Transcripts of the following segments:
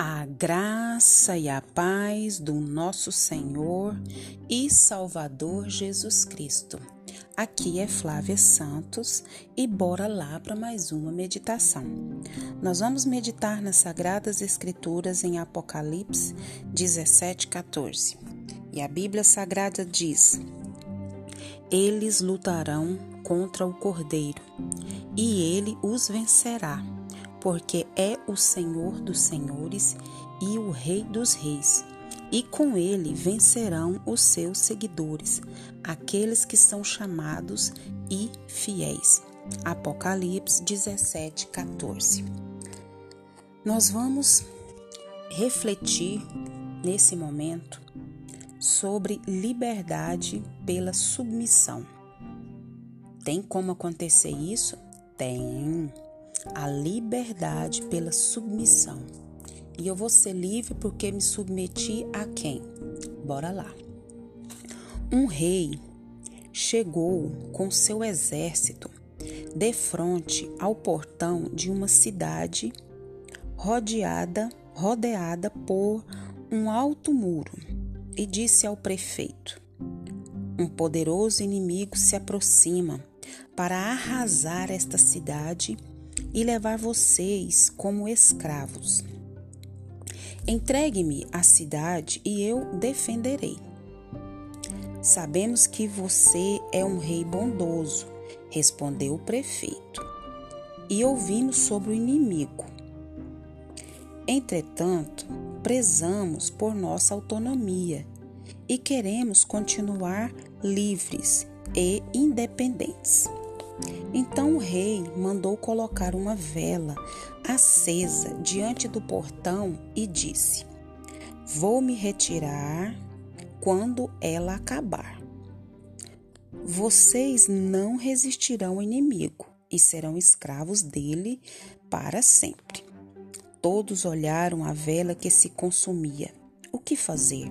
A graça e a paz do nosso Senhor e Salvador Jesus Cristo. Aqui é Flávia Santos e bora lá para mais uma meditação. Nós vamos meditar nas Sagradas Escrituras em Apocalipse 17, 14. E a Bíblia Sagrada diz: Eles lutarão contra o Cordeiro e ele os vencerá porque é o Senhor dos senhores e o Rei dos reis. E com ele vencerão os seus seguidores, aqueles que são chamados e fiéis. Apocalipse 17, 14. Nós vamos refletir nesse momento sobre liberdade pela submissão. Tem como acontecer isso? Tem a liberdade pela submissão. E eu vou ser livre porque me submeti a quem? Bora lá. Um rei chegou com seu exército de frente ao portão de uma cidade rodeada, rodeada por um alto muro e disse ao prefeito: Um poderoso inimigo se aproxima para arrasar esta cidade e levar vocês como escravos. Entregue-me a cidade e eu defenderei. Sabemos que você é um rei bondoso, respondeu o prefeito, e ouvimos sobre o inimigo. Entretanto, prezamos por nossa autonomia e queremos continuar livres e independentes. Então o rei mandou colocar uma vela acesa diante do portão e disse: Vou me retirar quando ela acabar. Vocês não resistirão ao inimigo e serão escravos dele para sempre. Todos olharam a vela que se consumia. O que fazer?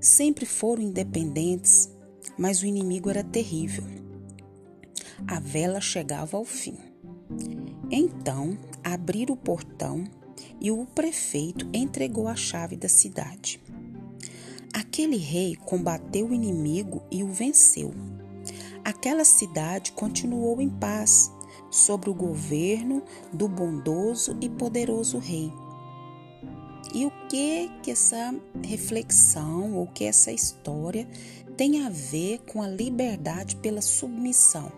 Sempre foram independentes, mas o inimigo era terrível a vela chegava ao fim. Então abriram o portão e o prefeito entregou a chave da cidade. Aquele rei combateu o inimigo e o venceu. Aquela cidade continuou em paz sob o governo do bondoso e poderoso rei. E o que que essa reflexão ou que essa história tem a ver com a liberdade pela submissão?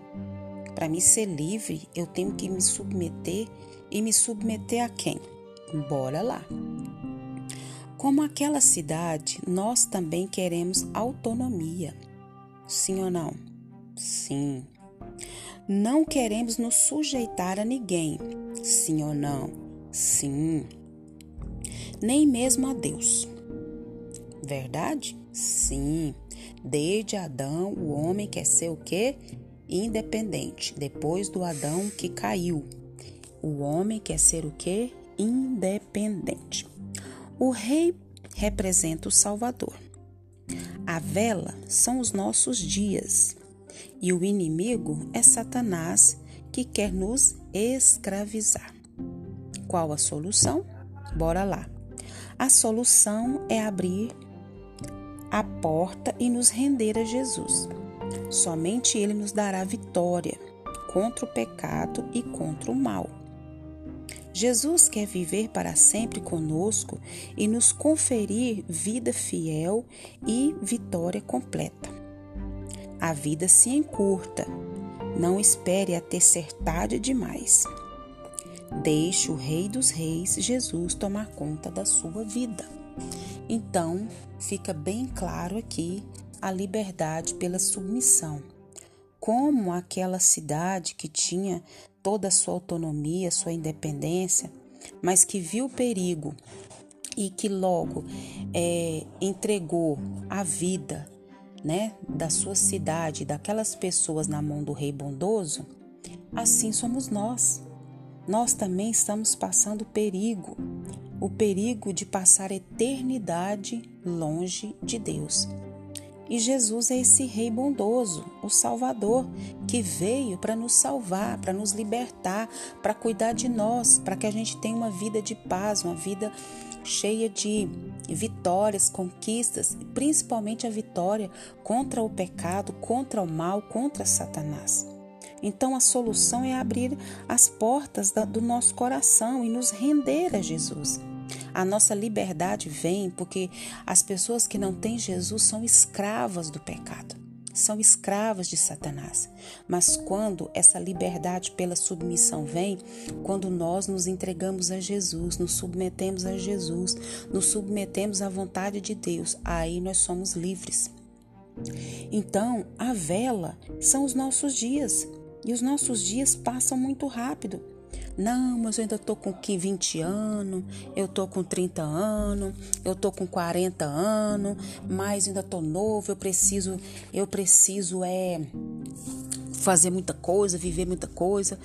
Para me ser livre, eu tenho que me submeter e me submeter a quem? Bora lá. Como aquela cidade, nós também queremos autonomia. Sim ou não? Sim. Não queremos nos sujeitar a ninguém. Sim ou não? Sim. Nem mesmo a Deus. Verdade? Sim. Desde Adão, o homem quer ser o quê? Independente, depois do Adão que caiu. O homem quer ser o quê? Independente. O rei representa o Salvador. A vela são os nossos dias. E o inimigo é Satanás que quer nos escravizar. Qual a solução? Bora lá. A solução é abrir a porta e nos render a Jesus. Somente Ele nos dará vitória contra o pecado e contra o mal. Jesus quer viver para sempre conosco e nos conferir vida fiel e vitória completa. A vida se encurta, não espere a ter tarde demais. Deixe o Rei dos Reis, Jesus, tomar conta da sua vida. Então, fica bem claro aqui a liberdade pela submissão. Como aquela cidade que tinha toda a sua autonomia, sua independência, mas que viu o perigo e que logo é, entregou a vida né, da sua cidade, daquelas pessoas na mão do Rei bondoso, assim somos nós. Nós também estamos passando perigo, o perigo de passar eternidade longe de Deus. E Jesus é esse Rei bondoso, o Salvador, que veio para nos salvar, para nos libertar, para cuidar de nós, para que a gente tenha uma vida de paz, uma vida cheia de vitórias, conquistas, principalmente a vitória contra o pecado, contra o mal, contra Satanás. Então a solução é abrir as portas do nosso coração e nos render a Jesus. A nossa liberdade vem porque as pessoas que não têm Jesus são escravas do pecado são escravas de Satanás. Mas quando essa liberdade pela submissão vem, quando nós nos entregamos a Jesus, nos submetemos a Jesus, nos submetemos à vontade de Deus, aí nós somos livres. Então, a vela são os nossos dias, e os nossos dias passam muito rápido. Não, mas eu ainda tô com 20 anos, eu tô com 30 anos, eu tô com 40 anos, mas ainda tô novo, eu preciso, eu preciso é fazer muita coisa, viver muita coisa.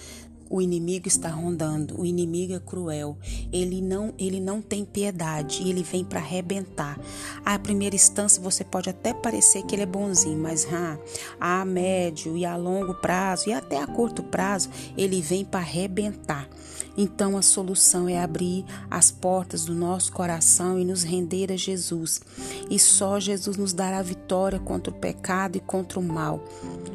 O inimigo está rondando, o inimigo é cruel. Ele não, ele não tem piedade, ele vem para arrebentar. À primeira instância você pode até parecer que ele é bonzinho, mas ah, a médio e a longo prazo e até a curto prazo, ele vem para arrebentar. Então a solução é abrir as portas do nosso coração e nos render a Jesus. E só Jesus nos dará vitória contra o pecado e contra o mal.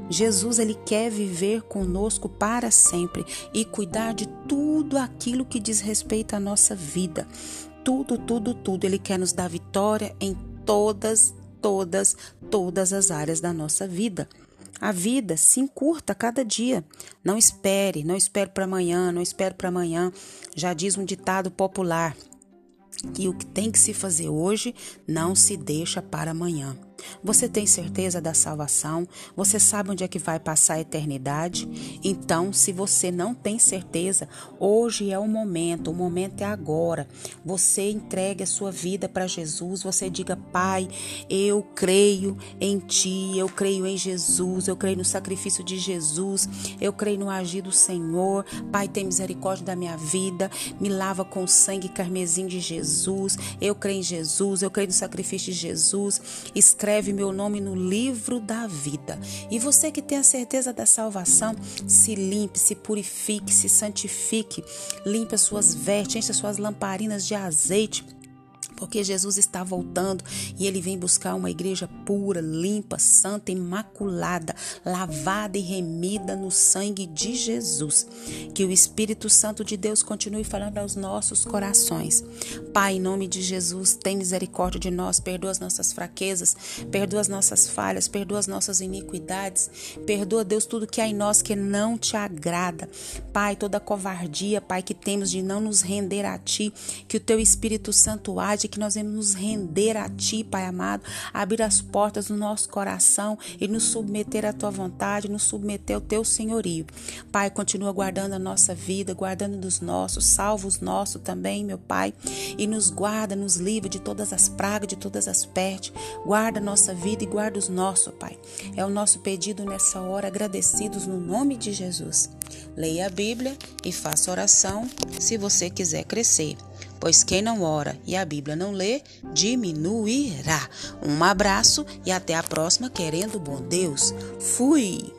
Jesus ele quer viver conosco para sempre e cuidar de tudo aquilo que diz respeito à nossa vida. Tudo, tudo, tudo. Ele quer nos dar vitória em todas, todas, todas as áreas da nossa vida. A vida se encurta a cada dia. Não espere, não espere para amanhã, não espere para amanhã. Já diz um ditado popular que o que tem que se fazer hoje não se deixa para amanhã. Você tem certeza da salvação? Você sabe onde é que vai passar a eternidade? Então, se você não tem certeza, hoje é o momento, o momento é agora. Você entregue a sua vida para Jesus, você diga: Pai, eu creio em Ti, eu creio em Jesus, eu creio no sacrifício de Jesus, eu creio no agir do Senhor. Pai, tem misericórdia da minha vida, me lava com o sangue carmesim de Jesus. Eu creio em Jesus, eu creio no sacrifício de Jesus. Escreve escreve meu nome no livro da vida. E você que tem a certeza da salvação, se limpe, se purifique, se santifique, limpe as suas vestes, enche as suas lamparinas de azeite porque Jesus está voltando e ele vem buscar uma igreja pura, limpa, santa, imaculada, lavada e remida no sangue de Jesus. Que o Espírito Santo de Deus continue falando aos nossos corações. Pai, em nome de Jesus, tem misericórdia de nós, perdoa as nossas fraquezas, perdoa as nossas falhas, perdoa as nossas iniquidades, perdoa, Deus, tudo que há em nós que não te agrada. Pai, toda covardia, Pai, que temos de não nos render a Ti, que o Teu Espírito Santo age que nós vamos nos render a Ti, Pai amado, abrir as portas do nosso coração e nos submeter à Tua vontade, nos submeter ao Teu senhorio. Pai, continua guardando a nossa vida, guardando dos nossos, salva os nossos também, meu Pai, e nos guarda, nos livra de todas as pragas, de todas as pestes. Guarda a nossa vida e guarda os nossos, Pai. É o nosso pedido nessa hora, agradecidos no nome de Jesus. Leia a Bíblia e faça oração se você quiser crescer pois quem não ora e a Bíblia não lê, diminuirá. Um abraço e até a próxima, querendo bom Deus. Fui!